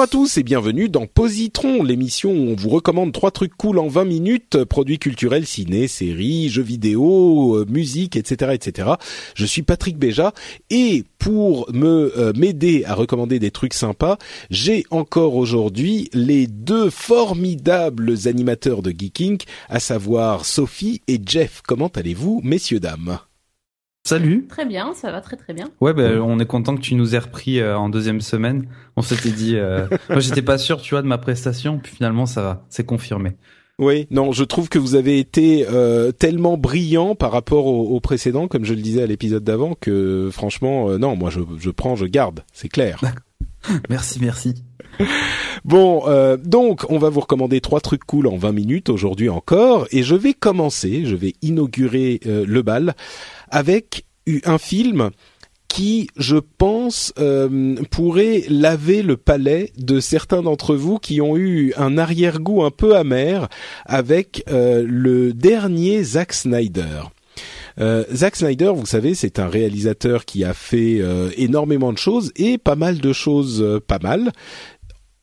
Bonjour à tous et bienvenue dans Positron, l'émission où on vous recommande trois trucs cool en 20 minutes, produits culturels, ciné, séries, jeux vidéo, euh, musique, etc., etc. Je suis Patrick Béja et pour me euh, m'aider à recommander des trucs sympas, j'ai encore aujourd'hui les deux formidables animateurs de Geeking, à savoir Sophie et Jeff. Comment allez-vous, messieurs dames? Salut. Très bien, ça va très très bien. Ouais, ben on est content que tu nous aies repris euh, en deuxième semaine. On s'était dit, euh... moi j'étais pas sûr, tu vois, de ma prestation, puis finalement ça va, c'est confirmé. Oui, non, je trouve que vous avez été euh, tellement brillant par rapport au, au, précédent, comme je le disais à l'épisode d'avant, que franchement, euh, non, moi je, je prends, je garde, c'est clair. merci, merci. Bon, euh, donc on va vous recommander trois trucs cool en 20 minutes aujourd'hui encore, et je vais commencer, je vais inaugurer euh, le bal avec un film qui, je pense, euh, pourrait laver le palais de certains d'entre vous qui ont eu un arrière-goût un peu amer avec le dernier Zack Snyder. Euh, Zack Snyder, vous savez, c'est un réalisateur qui a fait énormément de choses et pas mal de choses pas mal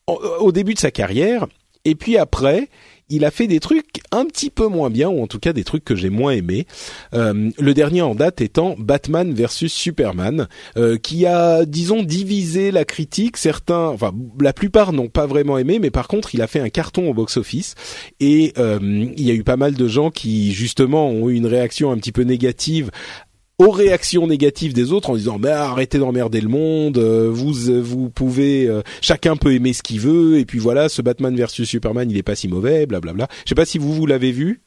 au, au début de sa carrière. Et puis après, il a fait des trucs un petit peu moins bien, ou en tout cas des trucs que j'ai moins aimés. Euh, le dernier en date étant Batman versus Superman, euh, qui a, disons, divisé la critique. Certains, enfin, la plupart n'ont pas vraiment aimé, mais par contre, il a fait un carton au box-office. Et euh, il y a eu pas mal de gens qui, justement, ont eu une réaction un petit peu négative aux réactions négatives des autres en disant mais arrêtez d'emmerder le monde, euh, vous vous pouvez euh, chacun peut aimer ce qu'il veut et puis voilà ce Batman versus Superman il est pas si mauvais blablabla. Je sais pas si vous vous l'avez vu.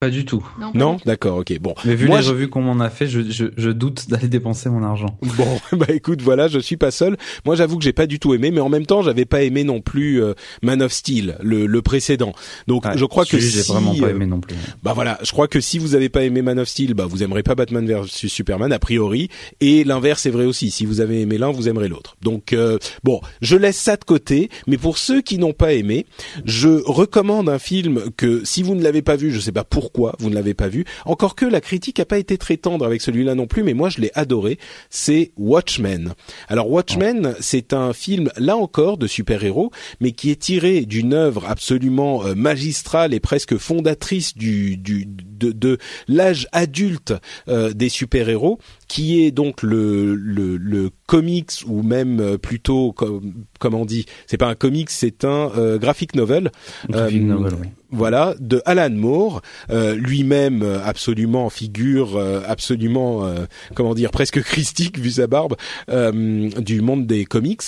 Pas du tout. Non, Non, d'accord, ok, bon. Mais vu Moi, les je- revues qu'on m'en a fait, je, je, je doute d'aller dépenser mon argent. Bon, bah écoute, voilà, je suis pas seul. Moi, j'avoue que j'ai pas du tout aimé, mais en même temps, j'avais pas aimé non plus euh, Man of Steel, le, le précédent. Donc, je crois que celui, j'ai si, vraiment pas euh, aimé non plus. Bah voilà, je crois que si vous avez pas aimé Man of Steel, bah vous aimerez pas Batman versus Superman a priori, et l'inverse est vrai aussi. Si vous avez aimé l'un, vous aimerez l'autre. Donc euh, bon, je laisse ça de côté. Mais pour ceux qui n'ont pas aimé, je recommande un film que si vous ne l'avez pas vu, je sais pas pourquoi vous ne l'avez pas vu. Encore que la critique a pas été très tendre avec celui-là non plus, mais moi je l'ai adoré. C'est Watchmen. Alors Watchmen, c'est un film là encore de super-héros, mais qui est tiré d'une œuvre absolument euh, magistrale et presque fondatrice du, du de, de l'âge adulte euh, des super-héros, qui est donc le, le, le comics ou même euh, plutôt comme comment on dit, c'est pas un comics, c'est un euh, graphic novel. Graphic Euh, novel, oui. Voilà, de Alan Moore, euh, lui-même absolument figure, euh, absolument, euh, comment dire, presque christique vu sa barbe, euh, du monde des comics,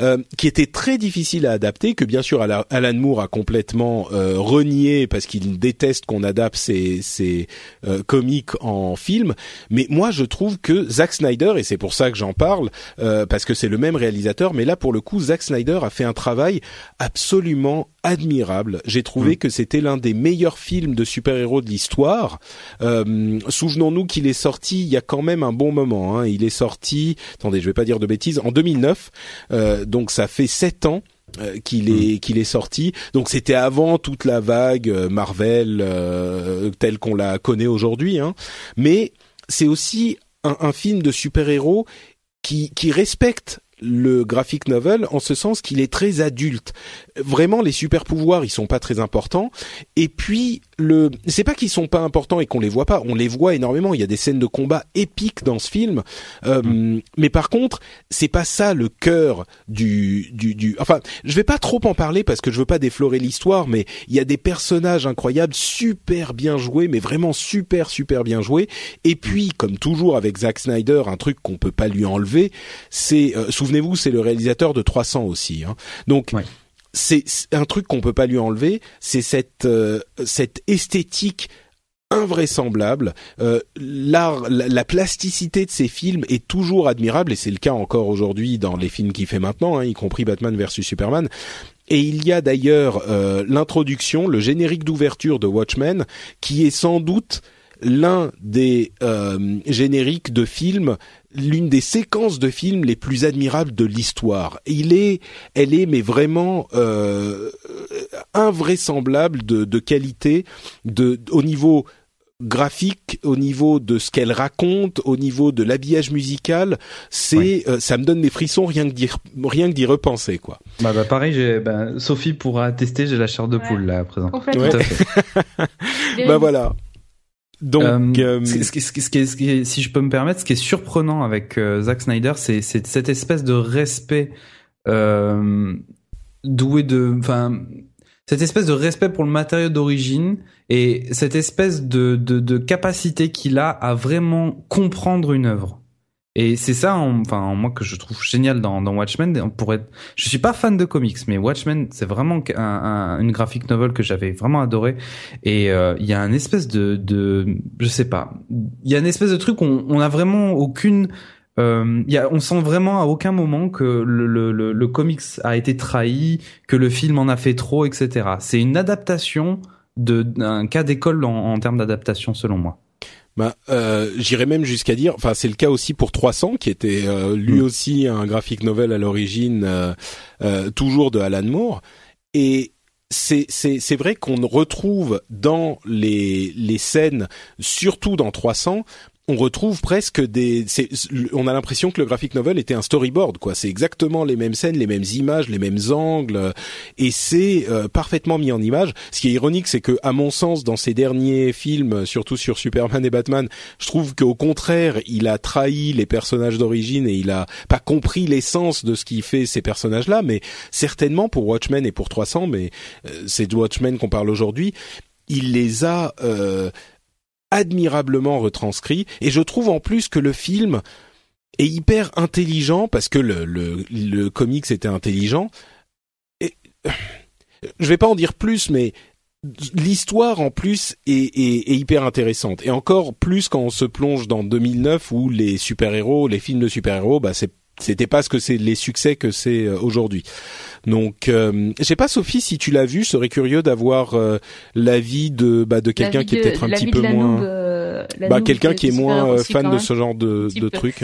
euh, qui était très difficile à adapter, que bien sûr Ala- Alan Moore a complètement euh, renié parce qu'il déteste qu'on adapte ses, ses euh, comics en film. Mais moi, je trouve que Zack Snyder, et c'est pour ça que j'en parle, euh, parce que c'est le même réalisateur, mais là pour le coup, Zack Snyder a fait un travail absolument admirable. J'ai trouvé que c'était l'un des meilleurs films de super-héros de l'histoire. Euh, Souvenons-nous qu'il est sorti il y a quand même un bon moment. Hein. Il est sorti, attendez, je vais pas dire de bêtises, en 2009. Euh, donc ça fait sept ans euh, qu'il est qu'il est sorti. Donc c'était avant toute la vague euh, Marvel euh, telle qu'on la connaît aujourd'hui. Hein. Mais c'est aussi un, un film de super-héros qui, qui respecte le graphic novel en ce sens qu'il est très adulte. Vraiment, les super pouvoirs, ils sont pas très importants. Et puis, le c'est pas qu'ils sont pas importants et qu'on les voit pas, on les voit énormément. Il y a des scènes de combat épiques dans ce film, euh, mm. mais par contre, c'est pas ça le cœur du, du du. Enfin, je vais pas trop en parler parce que je veux pas déflorer l'histoire, mais il y a des personnages incroyables, super bien joués, mais vraiment super super bien joués. Et puis, comme toujours avec Zack Snyder, un truc qu'on peut pas lui enlever, c'est euh, souvenez-vous, c'est le réalisateur de 300 aussi. Hein. Donc c'est un truc qu'on peut pas lui enlever, c'est cette euh, cette esthétique invraisemblable. Euh, l'art, la, plasticité de ces films est toujours admirable et c'est le cas encore aujourd'hui dans les films qu'il fait maintenant, hein, y compris Batman versus Superman. Et il y a d'ailleurs euh, l'introduction, le générique d'ouverture de Watchmen, qui est sans doute l'un des euh, génériques de films, l'une des séquences de films les plus admirables de l'histoire. Il est, elle est mais vraiment euh, invraisemblable de, de qualité, de au niveau graphique, au niveau de ce qu'elle raconte, au niveau de l'habillage musical, c'est euh, ça me donne des frissons rien que d'y rien que d'y repenser quoi. Bah, bah pareil, j'ai bah, Sophie pourra attester, j'ai la chair de poule là à présent. Complètement. bah voilà. Donc, euh, euh, si je peux me permettre, ce qui est surprenant avec Zack Snyder, c'est cette espèce de respect doué de, enfin, cette espèce de respect pour le matériau d'origine et cette espèce de, de, de capacité qu'il a à vraiment comprendre une œuvre. Et c'est ça, enfin moi que je trouve génial dans, Watchmen. Pour être, je suis pas fan de comics, mais Watchmen c'est vraiment un, une graphic novel que j'avais vraiment adoré. Et euh, il y a un espèce de, de, je sais pas, il y a une espèce de truc où on, on a vraiment aucune euh, on sent vraiment à aucun moment que le, comics a été trahi, que le film en a fait trop, etc. C'est une adaptation d'un cas d'école en, termes d'adaptation, selon moi. Bah, euh, j'irais même jusqu'à dire, enfin c'est le cas aussi pour 300 qui était euh, lui mm. aussi un graphic novel à l'origine, euh, toujours de Alan Moore, et c'est c'est vrai qu'on retrouve dans les les scènes, surtout dans 300, on retrouve presque des on a l'impression que le graphic novel était un storyboard quoi. C'est exactement les mêmes scènes les mêmes images les mêmes angles et c'est euh, parfaitement mis en image. Ce qui est ironique c'est que à mon sens dans ces derniers films surtout sur Superman et Batman je trouve qu'au contraire il a trahi les personnages d'origine et il a pas compris l'essence de ce qui fait ces personnages là mais certainement pour Watchmen et pour 300 mais euh, c'est de Watchmen qu'on parle aujourd'hui il les a euh, admirablement retranscrit. Et je trouve en plus que le film est hyper intelligent parce que le le, le comics était intelligent. Et je vais pas en dire plus mais l'histoire en plus est, est, est, hyper intéressante. Et encore plus quand on se plonge dans 2009 où les super héros les films de super héros bah c'est c'était pas ce que c'est les succès que c'est euh, aujourd'hui. Donc, euh, je sais pas Sophie si tu l'as vu, serais curieux d'avoir euh, l'avis de bah, de quelqu'un qui est peut-être un petit peu moins, euh, bah quelqu'un qui est moins fan de ce genre de, de trucs.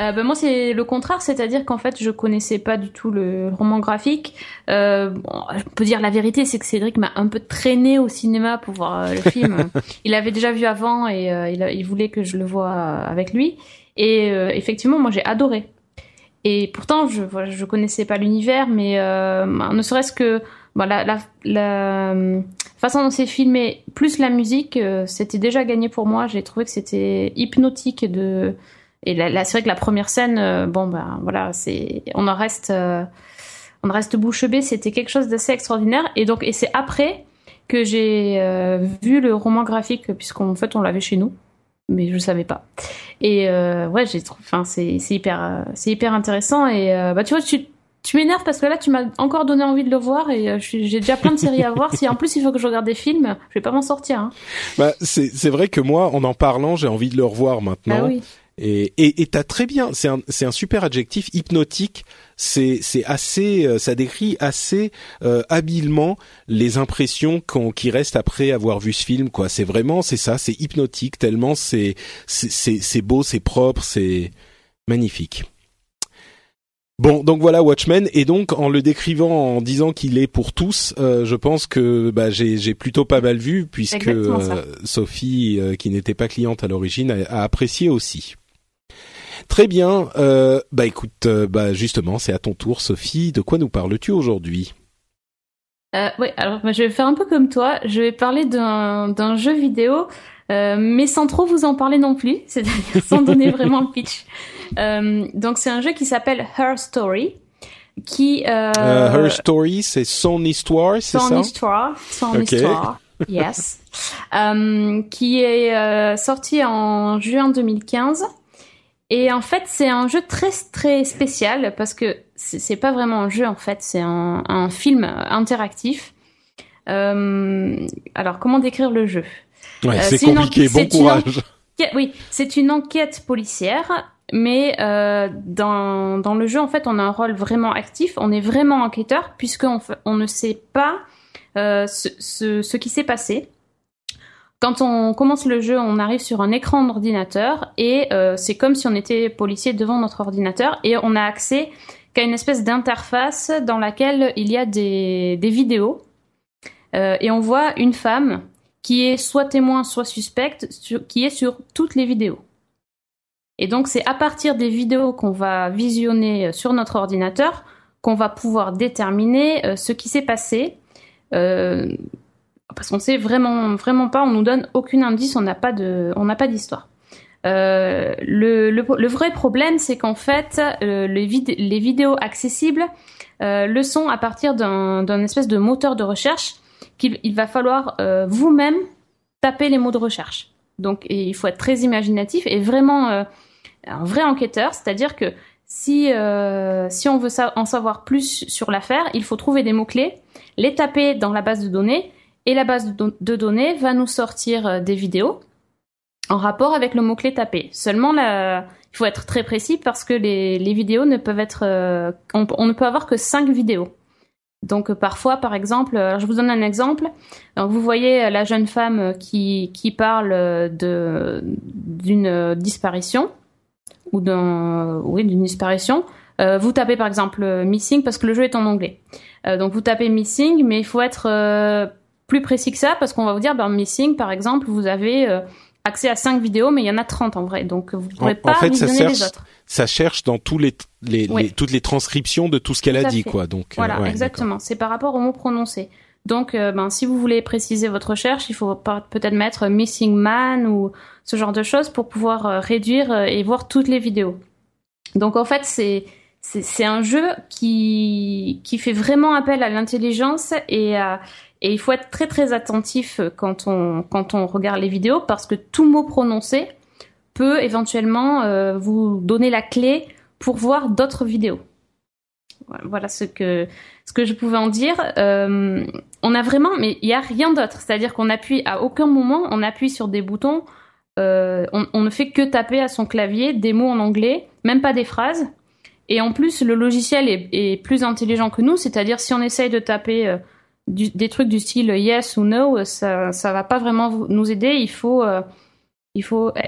Euh, bah, moi c'est le contraire, c'est-à-dire qu'en fait je connaissais pas du tout le roman graphique. Euh, bon, je peux dire la vérité, c'est que Cédric m'a un peu traîné au cinéma pour voir le film. il avait déjà vu avant et il, il, voulait que je le voie avec lui. Et effectivement, moi j'ai adoré. Et pourtant, je je connaissais pas l'univers, mais euh, ne serait-ce que bon, la, la, la, façon dont c'est filmé, plus la musique, euh, c'était déjà gagné pour moi. J'ai trouvé que c'était hypnotique de et là, c'est vrai que la première scène, euh, bon ben voilà, c'est on en reste euh, on reste bouche bée. C'était quelque chose d'assez extraordinaire. Et donc et c'est après que j'ai vu le roman graphique puisqu'en fait on l'avait chez nous mais je savais pas. Et euh, ouais, j'ai enfin c'est c'est hyper euh, c'est hyper intéressant et euh, bah tu vois tu tu m'énerves parce que là tu m'as encore donné envie de le voir et j'ai déjà plein de séries à voir. Si en plus il faut que je regarde des films, je vais pas m'en sortir. Hein. Bah c'est c'est vrai que moi en en parlant j'ai envie de le revoir maintenant. Ah oui. Et et t'as très bien, c'est un c'est un super adjectif hypnotique. C'est c'est assez, euh, ça décrit assez euh, habilement les impressions qu'on qui restent après avoir vu ce film. Quoi, c'est vraiment c'est ça, c'est hypnotique tellement c'est c'est c'est beau, c'est propre, c'est magnifique. Bon, donc voilà Watchmen, et donc en le décrivant en disant qu'il est pour tous, euh, je pense que bah, j'ai plutôt pas mal vu, puisque Sophie, qui n'était pas cliente à l'origine, a, apprécié aussi. Très bien. Euh, bah écoute, euh, bah justement, c'est à ton tour, Sophie. De quoi nous parles-tu aujourd'hui? Euh, oui, alors bah, je vais faire un peu comme toi. Je vais parler d'un jeu vidéo, mais sans trop vous en parler non plus, c'est-à-dire sans donner vraiment le pitch. Donc c'est un jeu qui s'appelle Her Story, qui Her Story, c'est son histoire, c'est son ça? histoire, son histoire, yes, qui est sorti en juin 2015. Et en fait, c'est un jeu très très spécial parce que c'est pas vraiment un jeu en fait, c'est un, un film interactif. Euh, alors, comment décrire le jeu? Ouais, Euh, c'est compliqué. Bon courage. Oui, c'est une enquête policière, mais euh, dans, dans le jeu, en fait, on a un rôle vraiment actif. On est vraiment enquêteur puisqu'on on ne sait pas ce, ce, ce qui s'est passé. Quand on commence le jeu, on arrive sur un écran d'ordinateur et euh, c'est comme si on était policier devant notre ordinateur et on a accès qu'à une espèce d'interface dans laquelle il y a des, des vidéos Euh, et on voit une femme qui est soit témoin, soit suspecte, qui est sur toutes les vidéos. Et donc c'est à partir des vidéos qu'on va visionner euh, sur notre ordinateur qu'on va pouvoir déterminer ce qui s'est passé. Parce qu'on sait vraiment, pas, on nous donne aucun indice, on n'a pas d'histoire. Euh, le, vrai problème, c'est qu'en fait, euh, les, vid- les vidéos accessibles euh, le sont à partir d'un espèce de moteur de recherche qu'il il va falloir vous-même taper les mots de recherche. Donc il faut être très imaginatif et vraiment un vrai enquêteur, c'est-à-dire que si, si on veut en savoir plus sur l'affaire, il faut trouver des mots-clés, les taper dans la base de données, et la base de, don- de données va nous sortir euh, des vidéos en rapport avec le mot-clé tapé. Seulement, il faut être très précis parce que les, vidéos ne peuvent être... euh, on, ne peut avoir que 5 vidéos. Donc euh, parfois, par exemple, je vous donne un exemple. Donc, vous voyez la jeune femme qui, parle d'une disparition ou d'un oui d'une disparition. Vous tapez par exemple missing parce que le jeu est en anglais. Donc vous tapez missing, mais il faut être plus précis que ça parce qu'on va vous dire ben missing par exemple vous avez euh, accès à 5 vidéos mais il y en a 30 en vrai donc vous pourrez En- pas en fait, ça les autres. Ça cherche dans tous les, les, Oui. les- toutes les transcriptions de tout ce qu'elle a dit, fait. quoi. Donc euh, Voilà, ouais, exactement. C'est par rapport aux mots prononcés. Donc, euh, ben, si vous voulez préciser votre recherche, il faut peut-être mettre missing man ou ce genre de choses pour pouvoir euh, réduire et voir toutes les vidéos. Donc, en fait, c'est c'est c'est un jeu qui qui fait vraiment appel à l'intelligence et à et il faut être très très attentif quand on quand on regarde les vidéos parce que tout mot prononcé peut éventuellement euh, vous donner la clé pour voir d'autres vidéos. Voilà ce que ce que je pouvais en dire. Euh, on a vraiment, mais il y a rien d'autre. C'est-à-dire qu'on appuie à aucun moment, on appuie sur des boutons. euh, on, ne fait que taper à son clavier des mots en anglais, même pas des phrases. Et en plus, le logiciel est, plus intelligent que nous. C'est-à-dire si on essaye de taper euh, des trucs du style yes ou no, euh, ça ça va pas vraiment nous aider. Il faut euh, il faut euh,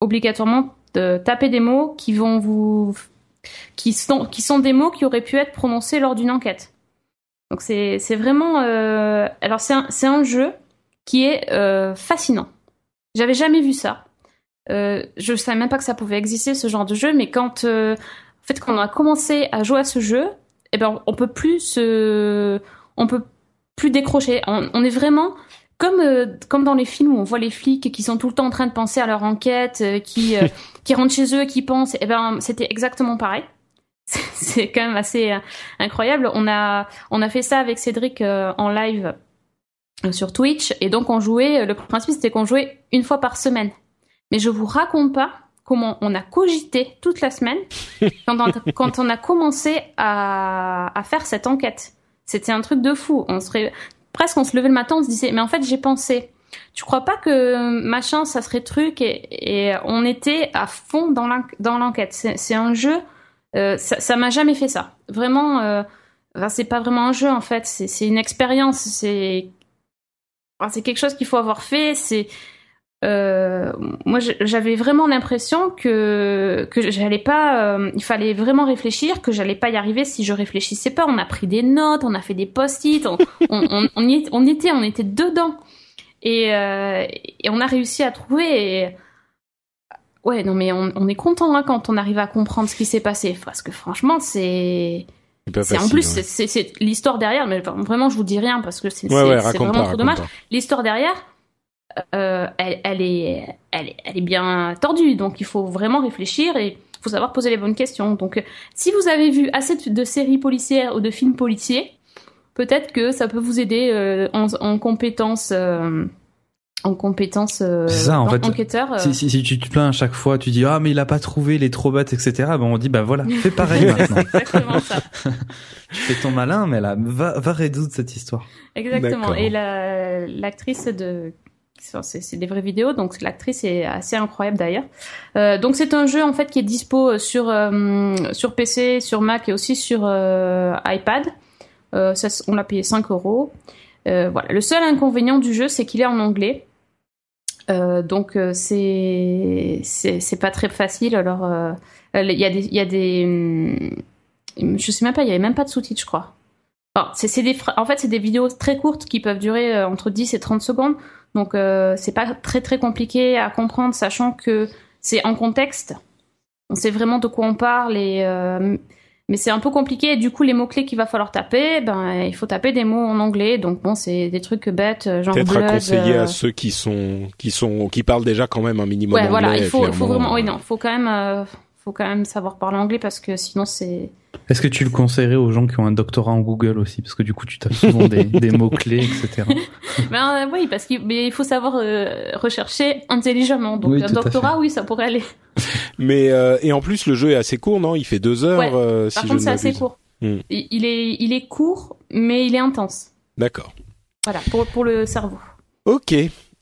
obligatoirement de taper des mots qui vont vous qui sont qui sont des mots qui auraient pu être prononcés lors d'une enquête. Donc c'est vraiment euh, alors c'est un un jeu qui est euh, fascinant. J'avais jamais vu ça. Euh, je savais même pas que ça pouvait exister ce genre de jeu, mais quand euh, en fait quand on a commencé à jouer à ce jeu, eh ben on peut plus se on peut plus décrocher. On, on est vraiment comme euh, comme dans les films où on voit les flics qui sont tout le temps en train de penser à leur enquête, euh, qui euh, qui rentrent chez eux, qui pensent. Eh ben c'était exactement pareil. C'est- quand même assez incroyable. On a on a fait ça avec Cédric en live sur Twitch et donc on jouait. Le principe c'était qu'on jouait une fois par semaine. Mais je vous raconte pas comment on a cogité toute la semaine quand on, quand on a commencé à, à faire cette enquête. C'était un truc de fou. On serait presque on se levait le matin, on se disait mais en fait j'ai pensé. Tu crois pas que machin ça serait truc et, on était à fond dans l'enq- dans l'enquête. C'est un jeu. euh, ça m'a jamais fait ça. Vraiment. Euh, enfin, c'est pas vraiment un jeu en fait. C'est une expérience. C'est c'est quelque chose qu'il faut avoir fait. C'est euh, moi j'avais vraiment l'impression que que j'allais pas euh, il fallait vraiment réfléchir que j'allais pas y arriver si je réfléchissais pas. On a pris des notes on a fait des post-it on, on, on, on y on était on était dedans. Et, euh, et on a réussi à trouver et... ouais non mais on, est content hein, quand on arrive à comprendre ce qui s'est passé. Parce que franchement c'est c'est en plus c'est l'histoire derrière, mais vraiment je vous dis rien parce que c'est ouais, vraiment trop dommage. L'histoire derrière, elle, elle, est, elle, est, elle est bien tordue, donc il faut vraiment réfléchir et il faut savoir poser les bonnes questions. Donc si vous avez vu assez de séries policières ou de films policiers, peut-être que ça peut vous aider euh, en, en compétences. Euh, en compétences euh, ça, en fait, enquêteur. Si, si, si, tu te plains à chaque fois, tu dis ah mais il a pas trouvé, il est trop bête, etc. Ben on dit bah voilà, fais pareil maintenant. Exactement ça. tu fais ton malin, mais là va, va résoudre cette histoire. Exactement. Et l'actrice de c'est des vraies vidéos, donc l'actrice est assez incroyable d'ailleurs. Euh, donc c'est un jeu en fait qui est dispo sur euh, sur PC, sur Mac et aussi sur euh, iPad. On l'a payé 5 euros. Voilà. Le seul inconvénient du jeu, c'est qu'il est en anglais. Donc c'est c'est pas très facile. Alors il y a des il y a des hum, je sais même pas, il y avait même pas de sous-titres, je crois. en fait c'est des vidéos très courtes qui peuvent durer entre 10 et 30 secondes. Donc c'est pas très très compliqué à comprendre, sachant que c'est en contexte. On sait vraiment de quoi on parle et mais c'est un peu compliqué. Et du coup les mots clés qu'il va falloir taper ben il faut taper des mots en anglais. Donc bon c'est des trucs bêtes genre peut-être à conseiller à euh, ceux qui sont qui sont qui parlent déjà quand même un minimum ouais, anglais voilà il faut, faut vraiment oui non faut quand même euh, faut quand même savoir parler anglais parce que sinon c'est est-ce que tu le conseillerais aux gens qui ont un doctorat en Google aussi? Parce que du coup, tu tapes souvent des, des mots-clés, etc. ben, euh, oui, parce qu'il il faut savoir euh, rechercher intelligemment. Donc, un doctorat, oui, ça pourrait aller. Mais, euh, et en plus, le jeu est assez court, non? Il fait deux heures, ouais. Par contre, c'est assez court. Hmm. Il, est, il est court, mais il est intense. D'accord. Voilà, pour, pour le cerveau. Ok.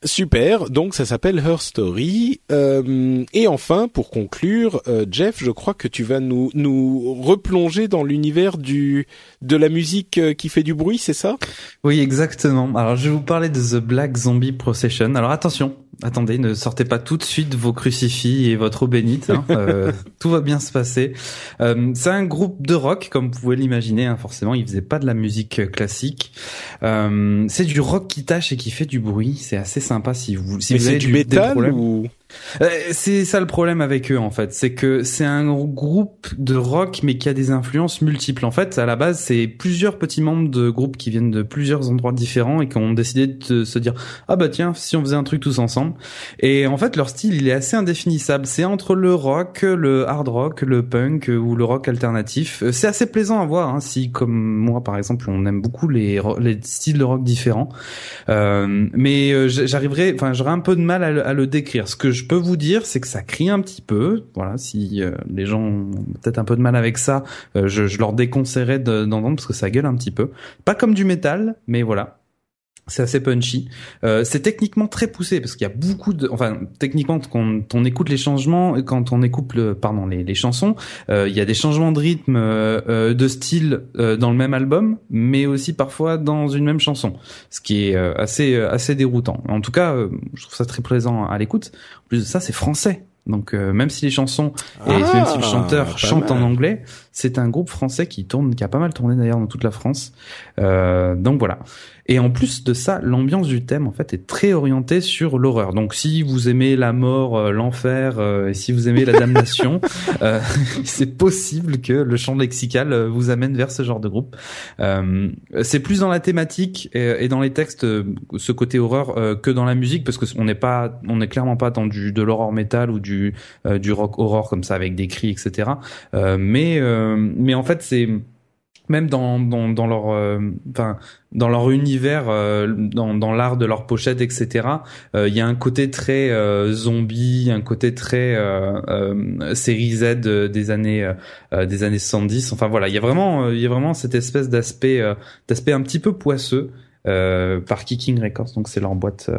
Super, donc ça s'appelle Her Story. Euh, et enfin, pour conclure, euh, Jeff, je crois que tu vas nous nous replonger dans l'univers du de la musique euh, qui fait du bruit, c'est ça? Oui, exactement. Alors, je vais vous parler de The Black Zombie Procession. Alors attention, Attendez, ne sortez pas tout de suite vos crucifix et votre eau bénite. Hein. Euh, tout va bien se passer. Euh, c'est un groupe de rock, comme vous pouvez l'imaginer. Hein, forcément, ils faisaient pas de la musique classique. Euh, c'est du rock qui tâche et qui fait du bruit. C'est assez sympa si vous si vous avez du métal ou c'est ça le problème avec eux en fait, c'est que c'est un groupe de rock mais qui a des influences multiples. En fait, à la base, c'est plusieurs petits membres de groupes qui viennent de plusieurs endroits différents et qui ont décidé de se dire ah bah tiens si on faisait un truc tous ensemble. Et en fait, leur style il est assez indéfinissable. C'est entre le rock, le hard rock, le punk ou le rock alternatif. Euh, c'est assez plaisant à voir hein, si comme moi par exemple on aime beaucoup les, les styles de rock différents. Euh, mais j'arriverai, enfin j'aurais un peu de mal à le, à le décrire. Ce que je peux vous dire, c'est que ça crie un petit peu. Voilà, si euh, les gens ont peut-être un peu de mal avec ça, euh, je, je, leur déconseillerais d'entendre parce que ça gueule un petit peu. Pas comme du métal, mais voilà. C'est assez punchy. Euh, c'est techniquement très poussé parce qu'il y a beaucoup de, enfin techniquement quand on écoute les changements, quand on écoute le, pardon les, les chansons, euh, il y a des changements de rythme, euh, de style dans le même album, mais aussi parfois dans une même chanson, ce qui est assez assez déroutant. En tout cas, je trouve ça très plaisant à l'écoute. En plus de ça, c'est français. Donc même si les chansons et même si le ah, chanteur chante en anglais, c'est un groupe français qui tourne, qui a pas mal tourné d'ailleurs dans toute la France. donc voilà. Et en plus de ça, l'ambiance du thème en fait est très orientée sur l'horreur. Donc si vous aimez la mort, euh, l'enfer, euh, et si vous aimez la damnation, euh, c'est possible que le champ lexical vous amène vers ce genre de groupe. c'est plus dans la thématique et, dans les textes ce côté horreur que dans la musique parce que on n'est pas, on n'est clairement pas dans du de l'horreur métal ou du du rock horror comme ça avec des cris etc. mais mais en fait c'est même dans dans, dans leur euh, enfin dans leur univers euh, dans dans l'art de leur pochette etc euh, il y a un côté très zombie un côté très série Z des années des années 70 enfin voilà il y a vraiment il y a vraiment cette espèce d'aspect d'aspect un petit peu poisseux par Kicking Records donc c'est leur boîte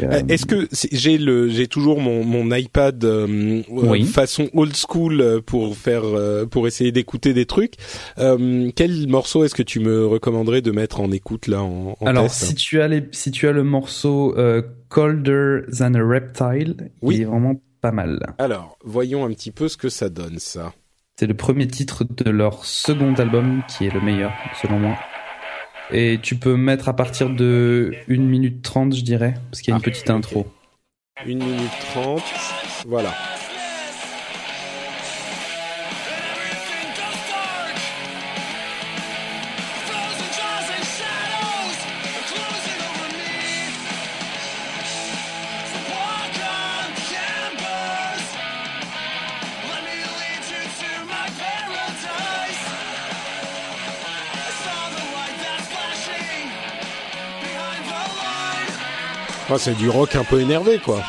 euh, est-ce que j'ai le j'ai toujours mon mon iPad euh, euh, façon old school pour faire pour essayer d'écouter des trucs. quel morceau est-ce que tu me recommanderais de mettre en écoute là en, en Alors si tu as les si tu as le morceau Colder Than a Reptile, oui. il est vraiment pas mal. Alors voyons un petit peu ce que ça donne ça. C'est le premier titre de leur second album qui est le meilleur selon moi. Et tu peux mettre à partir de 1 minute 30, je dirais, parce qu'il y a une ah, petite intro. 1 minute 30, voilà. Oh, c'est du rock un peu énervé, quoi.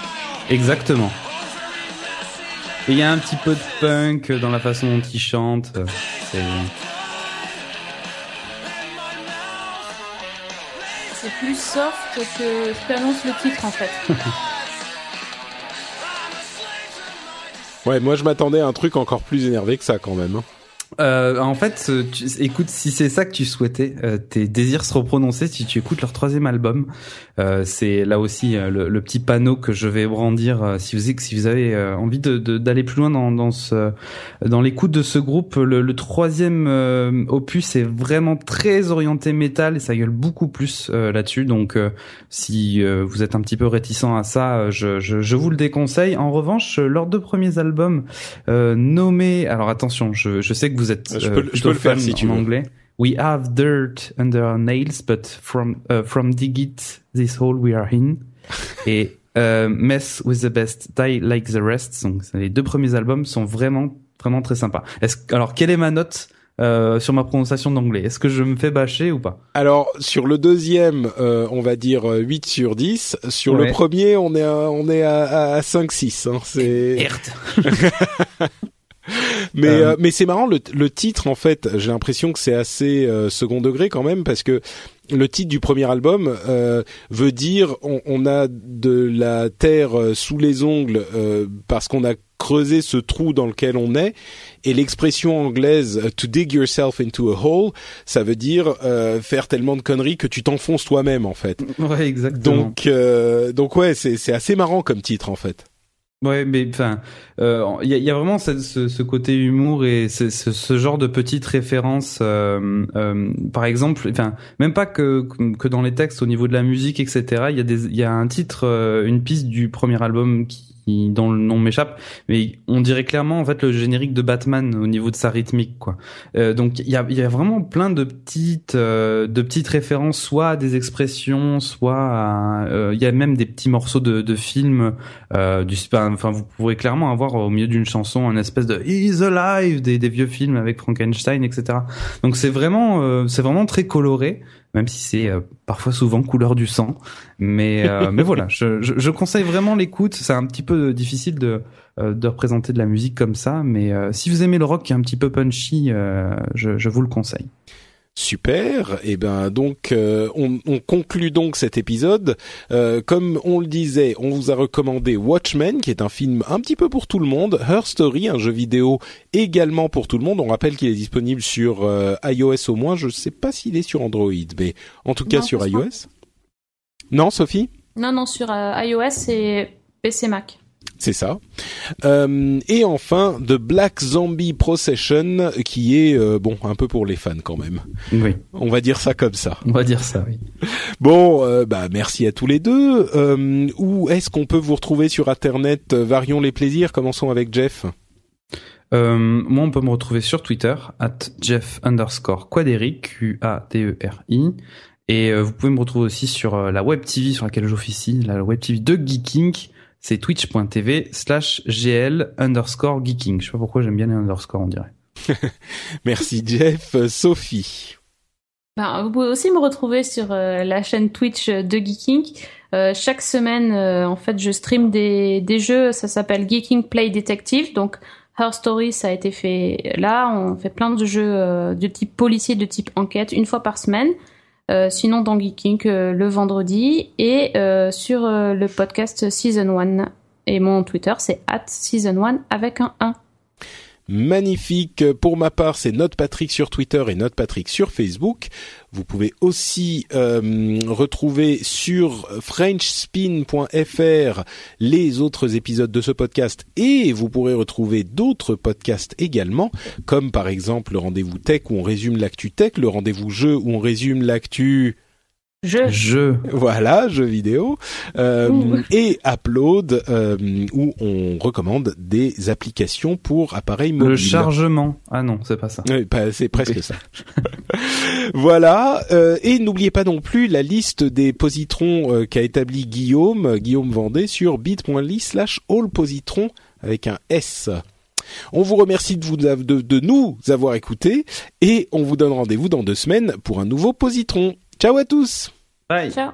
Exactement. Et il y a un petit peu de punk dans la façon dont il chante. C'est... C'est plus soft que ce qu'annonce le titre en fait. ouais, moi je m'attendais à un truc encore plus énervé que ça quand même. Euh, en fait, tu, écoute, si c'est ça que tu souhaitais, euh, tes désirs seront prononcés si tu écoutes leur troisième album. Euh, c'est là aussi euh, le, le, petit panneau que je vais brandir euh, si vous si vous avez envie de d'aller plus loin dans dans ce dans l'écoute de ce groupe. Le, le troisième opus est vraiment très orienté métal et ça gueule beaucoup plus là-dessus. Donc, si vous êtes un petit peu réticent à ça, je, je, je vous le déconseille. En revanche, leurs deux premiers albums nommés, alors attention, je, je sais que vous êtes je peux, je peux le faire si tu en anglais. We have dirt under our nails, but from uh, from dig it this hole we are in. Et uh, Mess with the best, Die like the rest. Donc les deux premiers albums sont vraiment vraiment très sympas. Est-ce alors quelle est ma note euh, sur ma prononciation d'anglais? Est-ce que je me fais bâcher ou pas? Alors sur le deuxième, euh, on va dire 8 sur 10. Sur le premier, on est à, on est à, à 5 6 hein. c'est mais euh, euh, mais c'est marrant le, le, titre en fait. J'ai l'impression que c'est assez euh, second degré quand même parce que le titre du premier album veut dire on, on, a de la terre sous les ongles parce qu'on a creusé ce trou dans lequel on est et l'expression anglaise to dig yourself into a hole ça veut dire faire tellement de conneries que tu t'enfonces toi-même en fait ouais exactement donc donc ouais c'est c'est assez marrant comme titre en fait Ouais, mais enfin, il euh, y, a, y, a, vraiment ce, côté humour et ce, ce, genre de petites références. Euh, euh, par exemple, enfin, même pas que que dans les textes, au niveau de la musique, etc. Il y a des, il y a un titre, euh, une piste du premier album qui dont le nom m'échappe, mais on dirait clairement en fait le générique de Batman au niveau de sa rythmique quoi. Euh, donc il y a, y a vraiment plein de petites euh, de petites références, soit à des expressions, soit euh, il y a même des petits morceaux de, de films euh, du enfin vous pourrez clairement avoir au milieu d'une chanson un espèce de He's Alive des, des vieux films avec Frankenstein etc. Donc c'est vraiment c'est vraiment très coloré même si c'est euh, parfois souvent couleur du sang. Mais euh, mais voilà, je, je, je conseille vraiment l'écoute. C'est un petit peu difficile de euh, de représenter de la musique comme ça, mais si vous aimez le rock qui est un petit peu punchy, je, je vous le conseille. Super. Et eh ben donc euh, on, on, conclut donc cet épisode. Euh, comme on le disait, on vous a recommandé Watchmen, qui est un film un petit peu pour tout le monde. Her Story, un jeu vidéo également pour tout le monde. On rappelle qu'il est disponible sur euh, iOS au moins. Je sais pas s'il est sur Android, mais en tout cas sur iOS. Non, Sophie? Non, non, sur iOS et PC Mac. C'est ça. Euh, et enfin, The Black Zombie Procession, qui est euh, bon un peu pour les fans quand même. Oui. On va dire ça comme ça. On va dire ça, oui. Bon, euh, bah merci à tous les deux. Où est-ce qu'on peut vous retrouver sur Internet Varions les plaisirs? Commençons avec Jeff. moi, on peut me retrouver sur Twitter at Jeff underscore Quaderi Q A D E. Et vous pouvez me retrouver aussi sur la web TV sur laquelle j'officie, la web TV de Geeking c'est twitch.tv slash gl underscore geeking. Je sais pas pourquoi j'aime bien les underscore, on dirait. Merci Jeff. Sophie. Ben, vous pouvez aussi me retrouver sur euh, la chaîne Twitch de Geeking. Euh, chaque semaine, euh, en fait, je stream des, des jeux. Ça s'appelle Geeking Play Detective. Donc, Her Story, ça a été fait là. On fait plein de jeux de type policier, de type enquête, une fois par semaine. Euh, sinon dans Geeking euh, le vendredi et euh, sur le podcast Season 1. Et mon Twitter c'est at Season 1 avec un 1 magnifique. Pour ma part, c'est Note Patrick sur Twitter et Note Patrick sur Facebook. Vous pouvez aussi euh, retrouver sur frenchspin.fr les autres épisodes de ce podcast et vous pourrez retrouver d'autres podcasts également, comme par exemple le rendez-vous tech où on résume l'actu tech, le rendez-vous jeu où on résume l'actu Jeu. Voilà, jeu vidéo. Euh, et Upload, euh, où on recommande des applications pour appareils mobiles. Le chargement. Ah non, c'est pas ça. Oui, c'est presque ça. voilà. Euh, et n'oubliez pas non plus la liste des positrons euh, qu'a établi Guillaume, Guillaume Vendée, sur bit.ly slash allpositron avec un S. On vous remercie de, vous, de, de nous avoir écoutés et on vous donne rendez-vous dans deux semaines pour un nouveau positron. Ciao à tous Bye. Ciao.